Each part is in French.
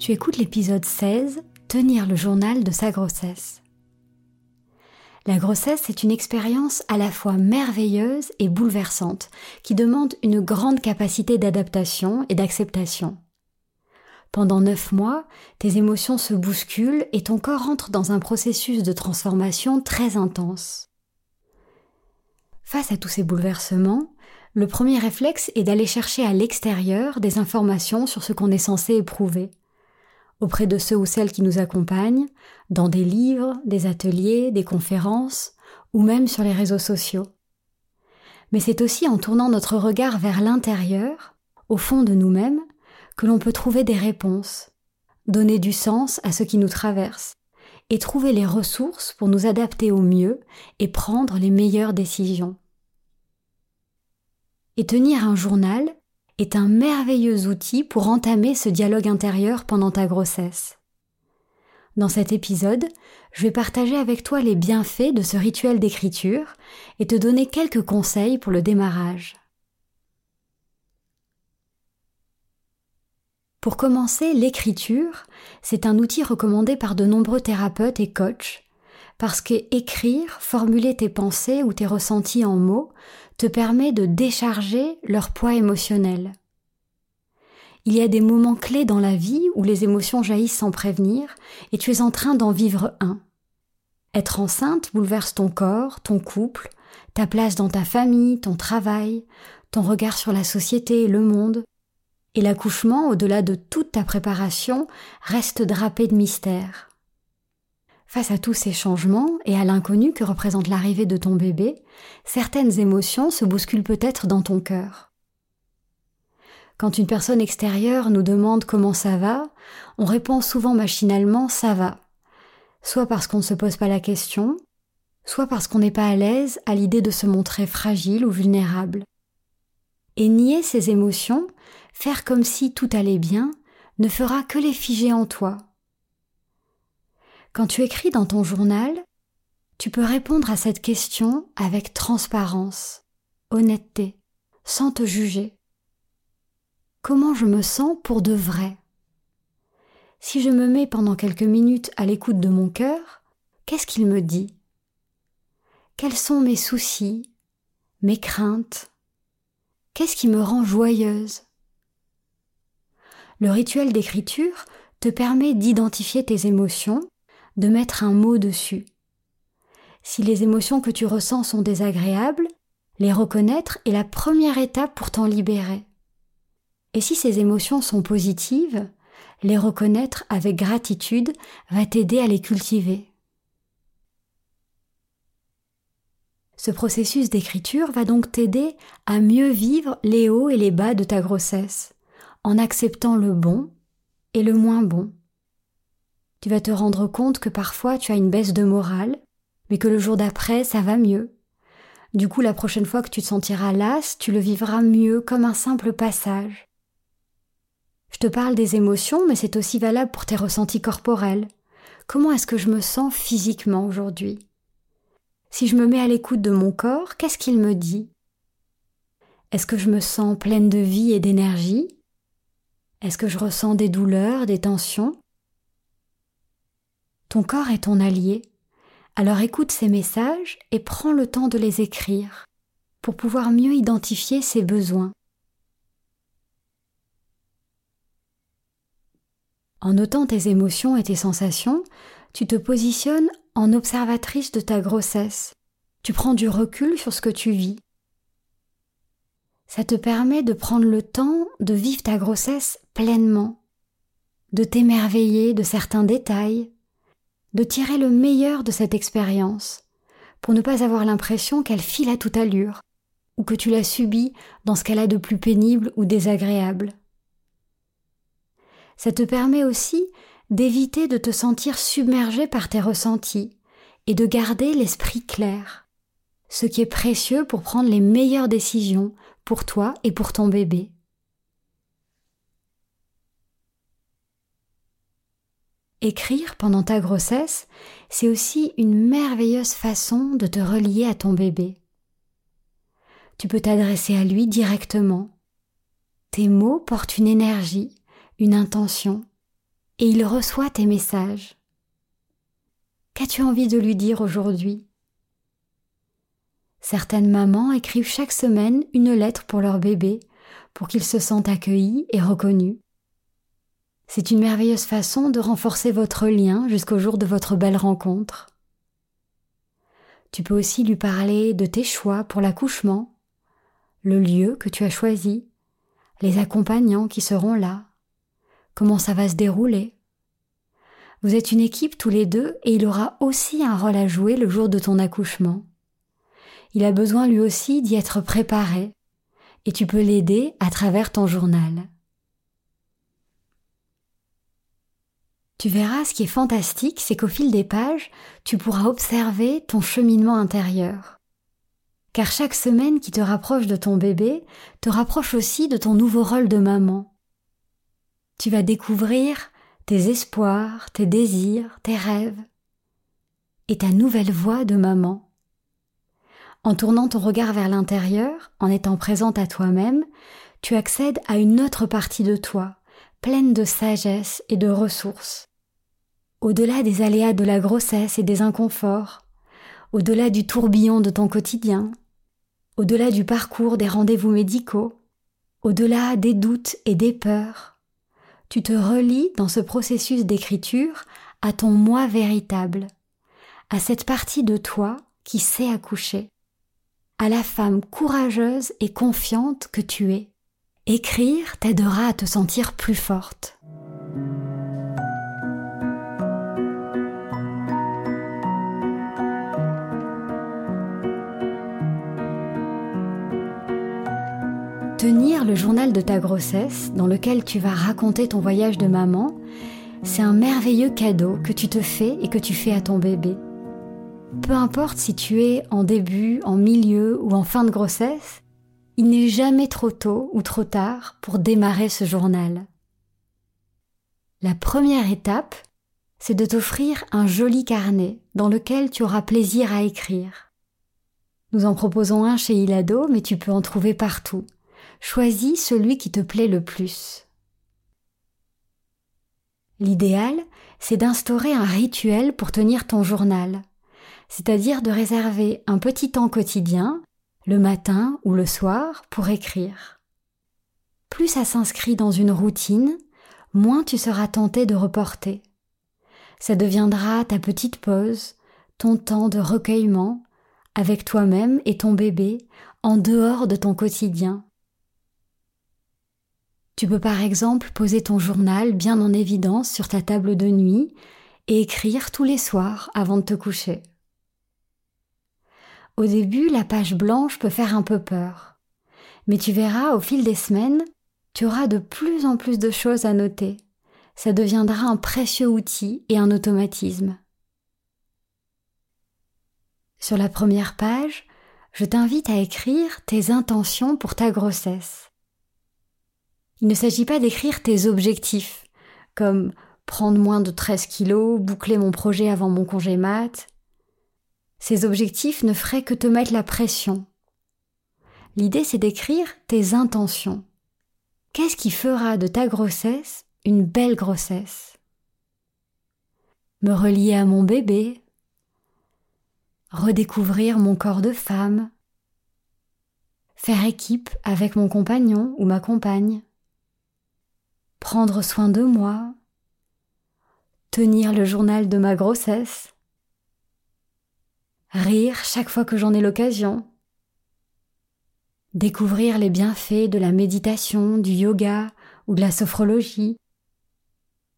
Tu écoutes l'épisode 16, Tenir le journal de sa grossesse. La grossesse est une expérience à la fois merveilleuse et bouleversante, qui demande une grande capacité d'adaptation et d'acceptation. Pendant neuf mois, tes émotions se bousculent et ton corps entre dans un processus de transformation très intense. Face à tous ces bouleversements, le premier réflexe est d'aller chercher à l'extérieur des informations sur ce qu'on est censé éprouver auprès de ceux ou celles qui nous accompagnent, dans des livres, des ateliers, des conférences, ou même sur les réseaux sociaux. Mais c'est aussi en tournant notre regard vers l'intérieur, au fond de nous-mêmes, que l'on peut trouver des réponses, donner du sens à ce qui nous traverse, et trouver les ressources pour nous adapter au mieux et prendre les meilleures décisions. Et tenir un journal, est un merveilleux outil pour entamer ce dialogue intérieur pendant ta grossesse. Dans cet épisode, je vais partager avec toi les bienfaits de ce rituel d'écriture et te donner quelques conseils pour le démarrage. Pour commencer, l'écriture, c'est un outil recommandé par de nombreux thérapeutes et coachs, parce que écrire, formuler tes pensées ou tes ressentis en mots te permet de décharger leur poids émotionnel. Il y a des moments clés dans la vie où les émotions jaillissent sans prévenir et tu es en train d'en vivre un. Être enceinte bouleverse ton corps, ton couple, ta place dans ta famille, ton travail, ton regard sur la société et le monde. Et l'accouchement, au-delà de toute ta préparation, reste drapé de mystère. Face à tous ces changements et à l'inconnu que représente l'arrivée de ton bébé, certaines émotions se bousculent peut-être dans ton cœur. Quand une personne extérieure nous demande comment ça va, on répond souvent machinalement ça va, soit parce qu'on ne se pose pas la question, soit parce qu'on n'est pas à l'aise à l'idée de se montrer fragile ou vulnérable. Et nier ces émotions, faire comme si tout allait bien, ne fera que les figer en toi, quand tu écris dans ton journal, tu peux répondre à cette question avec transparence, honnêteté, sans te juger. Comment je me sens pour de vrai? Si je me mets pendant quelques minutes à l'écoute de mon cœur, qu'est-ce qu'il me dit? Quels sont mes soucis, mes craintes? Qu'est-ce qui me rend joyeuse? Le rituel d'écriture te permet d'identifier tes émotions de mettre un mot dessus. Si les émotions que tu ressens sont désagréables, les reconnaître est la première étape pour t'en libérer. Et si ces émotions sont positives, les reconnaître avec gratitude va t'aider à les cultiver. Ce processus d'écriture va donc t'aider à mieux vivre les hauts et les bas de ta grossesse, en acceptant le bon et le moins bon, tu vas te rendre compte que parfois tu as une baisse de morale, mais que le jour d'après ça va mieux. Du coup, la prochaine fois que tu te sentiras las, tu le vivras mieux comme un simple passage. Je te parle des émotions, mais c'est aussi valable pour tes ressentis corporels. Comment est-ce que je me sens physiquement aujourd'hui? Si je me mets à l'écoute de mon corps, qu'est-ce qu'il me dit? Est-ce que je me sens pleine de vie et d'énergie? Est-ce que je ressens des douleurs, des tensions? Ton corps est ton allié. Alors écoute ces messages et prends le temps de les écrire pour pouvoir mieux identifier ses besoins. En notant tes émotions et tes sensations, tu te positionnes en observatrice de ta grossesse. Tu prends du recul sur ce que tu vis. Ça te permet de prendre le temps de vivre ta grossesse pleinement, de t'émerveiller de certains détails, de tirer le meilleur de cette expérience, pour ne pas avoir l'impression qu'elle file à toute allure, ou que tu l'as subie dans ce qu'elle a de plus pénible ou désagréable. Ça te permet aussi d'éviter de te sentir submergé par tes ressentis et de garder l'esprit clair, ce qui est précieux pour prendre les meilleures décisions pour toi et pour ton bébé. Écrire pendant ta grossesse, c'est aussi une merveilleuse façon de te relier à ton bébé. Tu peux t'adresser à lui directement. Tes mots portent une énergie, une intention, et il reçoit tes messages. Qu'as-tu envie de lui dire aujourd'hui? Certaines mamans écrivent chaque semaine une lettre pour leur bébé pour qu'il se sente accueilli et reconnu. C'est une merveilleuse façon de renforcer votre lien jusqu'au jour de votre belle rencontre. Tu peux aussi lui parler de tes choix pour l'accouchement, le lieu que tu as choisi, les accompagnants qui seront là, comment ça va se dérouler. Vous êtes une équipe tous les deux et il aura aussi un rôle à jouer le jour de ton accouchement. Il a besoin lui aussi d'y être préparé et tu peux l'aider à travers ton journal. Tu verras, ce qui est fantastique, c'est qu'au fil des pages, tu pourras observer ton cheminement intérieur. Car chaque semaine qui te rapproche de ton bébé te rapproche aussi de ton nouveau rôle de maman. Tu vas découvrir tes espoirs, tes désirs, tes rêves et ta nouvelle voix de maman. En tournant ton regard vers l'intérieur, en étant présente à toi-même, tu accèdes à une autre partie de toi, pleine de sagesse et de ressources au-delà des aléas de la grossesse et des inconforts, au-delà du tourbillon de ton quotidien, au-delà du parcours des rendez-vous médicaux, au-delà des doutes et des peurs, tu te relis dans ce processus d'écriture à ton moi véritable, à cette partie de toi qui sait accoucher, à la femme courageuse et confiante que tu es. Écrire t'aidera à te sentir plus forte. Le journal de ta grossesse, dans lequel tu vas raconter ton voyage de maman, c'est un merveilleux cadeau que tu te fais et que tu fais à ton bébé. Peu importe si tu es en début, en milieu ou en fin de grossesse, il n'est jamais trop tôt ou trop tard pour démarrer ce journal. La première étape, c'est de t'offrir un joli carnet dans lequel tu auras plaisir à écrire. Nous en proposons un chez Ilado, mais tu peux en trouver partout choisis celui qui te plaît le plus. L'idéal, c'est d'instaurer un rituel pour tenir ton journal, c'est-à-dire de réserver un petit temps quotidien, le matin ou le soir, pour écrire. Plus ça s'inscrit dans une routine, moins tu seras tenté de reporter. Ça deviendra ta petite pause, ton temps de recueillement, avec toi-même et ton bébé, en dehors de ton quotidien, tu peux par exemple poser ton journal bien en évidence sur ta table de nuit et écrire tous les soirs avant de te coucher. Au début, la page blanche peut faire un peu peur, mais tu verras au fil des semaines, tu auras de plus en plus de choses à noter. Ça deviendra un précieux outil et un automatisme. Sur la première page, je t'invite à écrire tes intentions pour ta grossesse. Il ne s'agit pas d'écrire tes objectifs, comme prendre moins de 13 kilos, boucler mon projet avant mon congé mat. Ces objectifs ne feraient que te mettre la pression. L'idée, c'est d'écrire tes intentions. Qu'est-ce qui fera de ta grossesse une belle grossesse? Me relier à mon bébé, redécouvrir mon corps de femme, faire équipe avec mon compagnon ou ma compagne, prendre soin de moi, tenir le journal de ma grossesse, rire chaque fois que j'en ai l'occasion, découvrir les bienfaits de la méditation, du yoga ou de la sophrologie.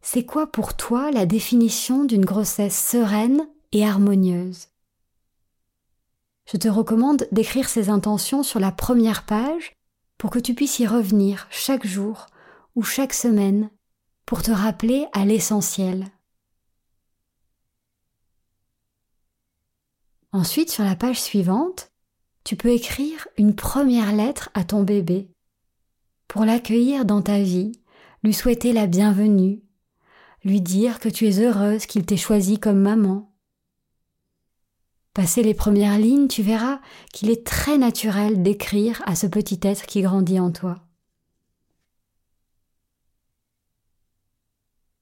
C'est quoi pour toi la définition d'une grossesse sereine et harmonieuse? Je te recommande d'écrire ces intentions sur la première page pour que tu puisses y revenir chaque jour ou chaque semaine pour te rappeler à l'essentiel. Ensuite, sur la page suivante, tu peux écrire une première lettre à ton bébé pour l'accueillir dans ta vie, lui souhaiter la bienvenue, lui dire que tu es heureuse qu'il t'ait choisi comme maman, Passer les premières lignes, tu verras qu'il est très naturel d'écrire à ce petit être qui grandit en toi.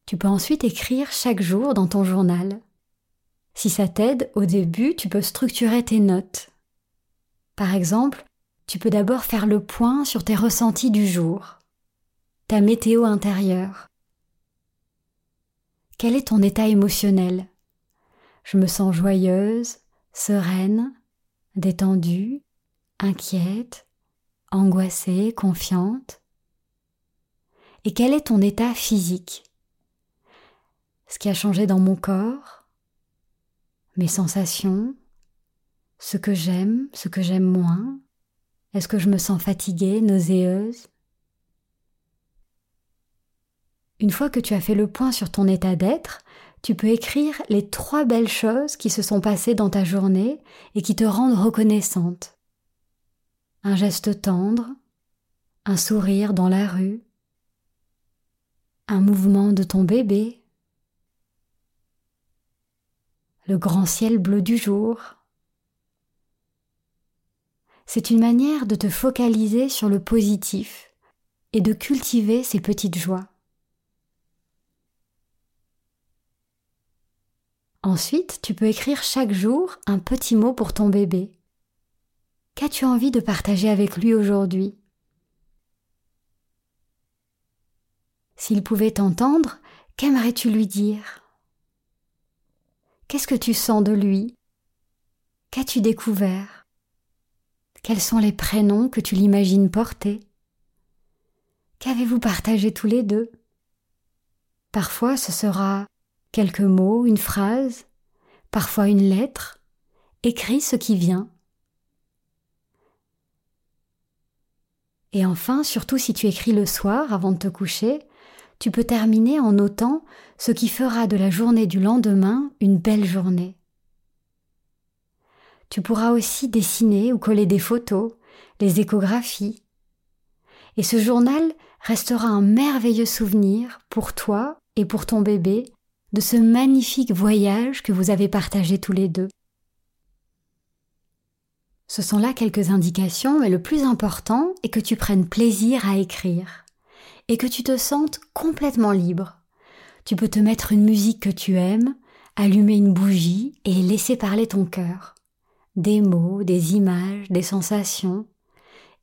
Tu peux ensuite écrire chaque jour dans ton journal. Si ça t'aide, au début, tu peux structurer tes notes. Par exemple, tu peux d'abord faire le point sur tes ressentis du jour, ta météo intérieure. Quel est ton état émotionnel? Je me sens joyeuse, sereine, détendue, inquiète, angoissée, confiante Et quel est ton état physique? Ce qui a changé dans mon corps, mes sensations, ce que j'aime, ce que j'aime moins. Est-ce que je me sens fatiguée, nauséeuse? Une fois que tu as fait le point sur ton état d'être, tu peux écrire les trois belles choses qui se sont passées dans ta journée et qui te rendent reconnaissante. Un geste tendre, un sourire dans la rue, un mouvement de ton bébé, le grand ciel bleu du jour. C'est une manière de te focaliser sur le positif et de cultiver ces petites joies. Ensuite, tu peux écrire chaque jour un petit mot pour ton bébé. Qu'as-tu envie de partager avec lui aujourd'hui? S'il pouvait t'entendre, qu'aimerais-tu lui dire? Qu'est-ce que tu sens de lui? Qu'as-tu découvert? Quels sont les prénoms que tu l'imagines porter? Qu'avez-vous partagé tous les deux? Parfois ce sera quelques mots, une phrase, parfois une lettre, écris ce qui vient. Et enfin, surtout si tu écris le soir avant de te coucher, tu peux terminer en notant ce qui fera de la journée du lendemain une belle journée. Tu pourras aussi dessiner ou coller des photos, les échographies. Et ce journal restera un merveilleux souvenir pour toi et pour ton bébé de ce magnifique voyage que vous avez partagé tous les deux. Ce sont là quelques indications, mais le plus important est que tu prennes plaisir à écrire et que tu te sentes complètement libre. Tu peux te mettre une musique que tu aimes, allumer une bougie et laisser parler ton cœur. Des mots, des images, des sensations.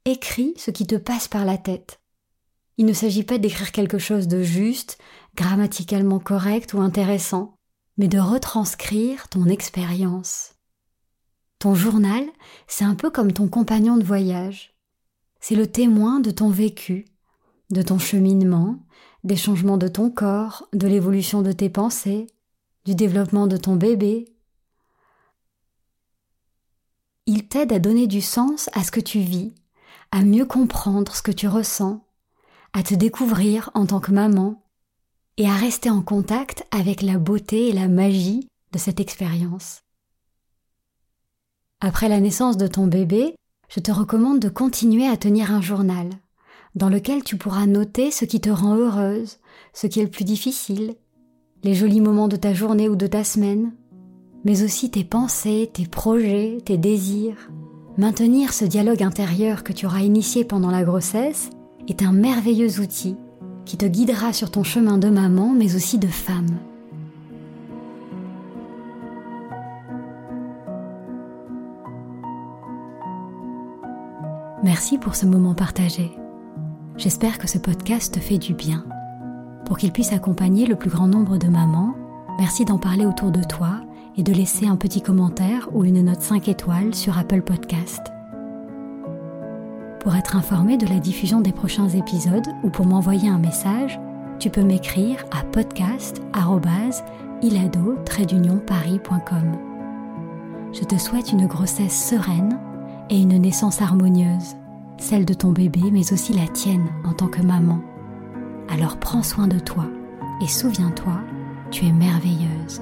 Écris ce qui te passe par la tête. Il ne s'agit pas d'écrire quelque chose de juste, grammaticalement correct ou intéressant, mais de retranscrire ton expérience. Ton journal, c'est un peu comme ton compagnon de voyage. C'est le témoin de ton vécu, de ton cheminement, des changements de ton corps, de l'évolution de tes pensées, du développement de ton bébé. Il t'aide à donner du sens à ce que tu vis, à mieux comprendre ce que tu ressens, à te découvrir en tant que maman, et à rester en contact avec la beauté et la magie de cette expérience. Après la naissance de ton bébé, je te recommande de continuer à tenir un journal, dans lequel tu pourras noter ce qui te rend heureuse, ce qui est le plus difficile, les jolis moments de ta journée ou de ta semaine, mais aussi tes pensées, tes projets, tes désirs. Maintenir ce dialogue intérieur que tu auras initié pendant la grossesse est un merveilleux outil qui te guidera sur ton chemin de maman mais aussi de femme. Merci pour ce moment partagé. J'espère que ce podcast te fait du bien. Pour qu'il puisse accompagner le plus grand nombre de mamans, merci d'en parler autour de toi et de laisser un petit commentaire ou une note 5 étoiles sur Apple Podcast. Pour être informé de la diffusion des prochains épisodes ou pour m'envoyer un message, tu peux m'écrire à podcast@ilado-paris.com. Je te souhaite une grossesse sereine et une naissance harmonieuse, celle de ton bébé mais aussi la tienne en tant que maman. Alors prends soin de toi et souviens-toi, tu es merveilleuse.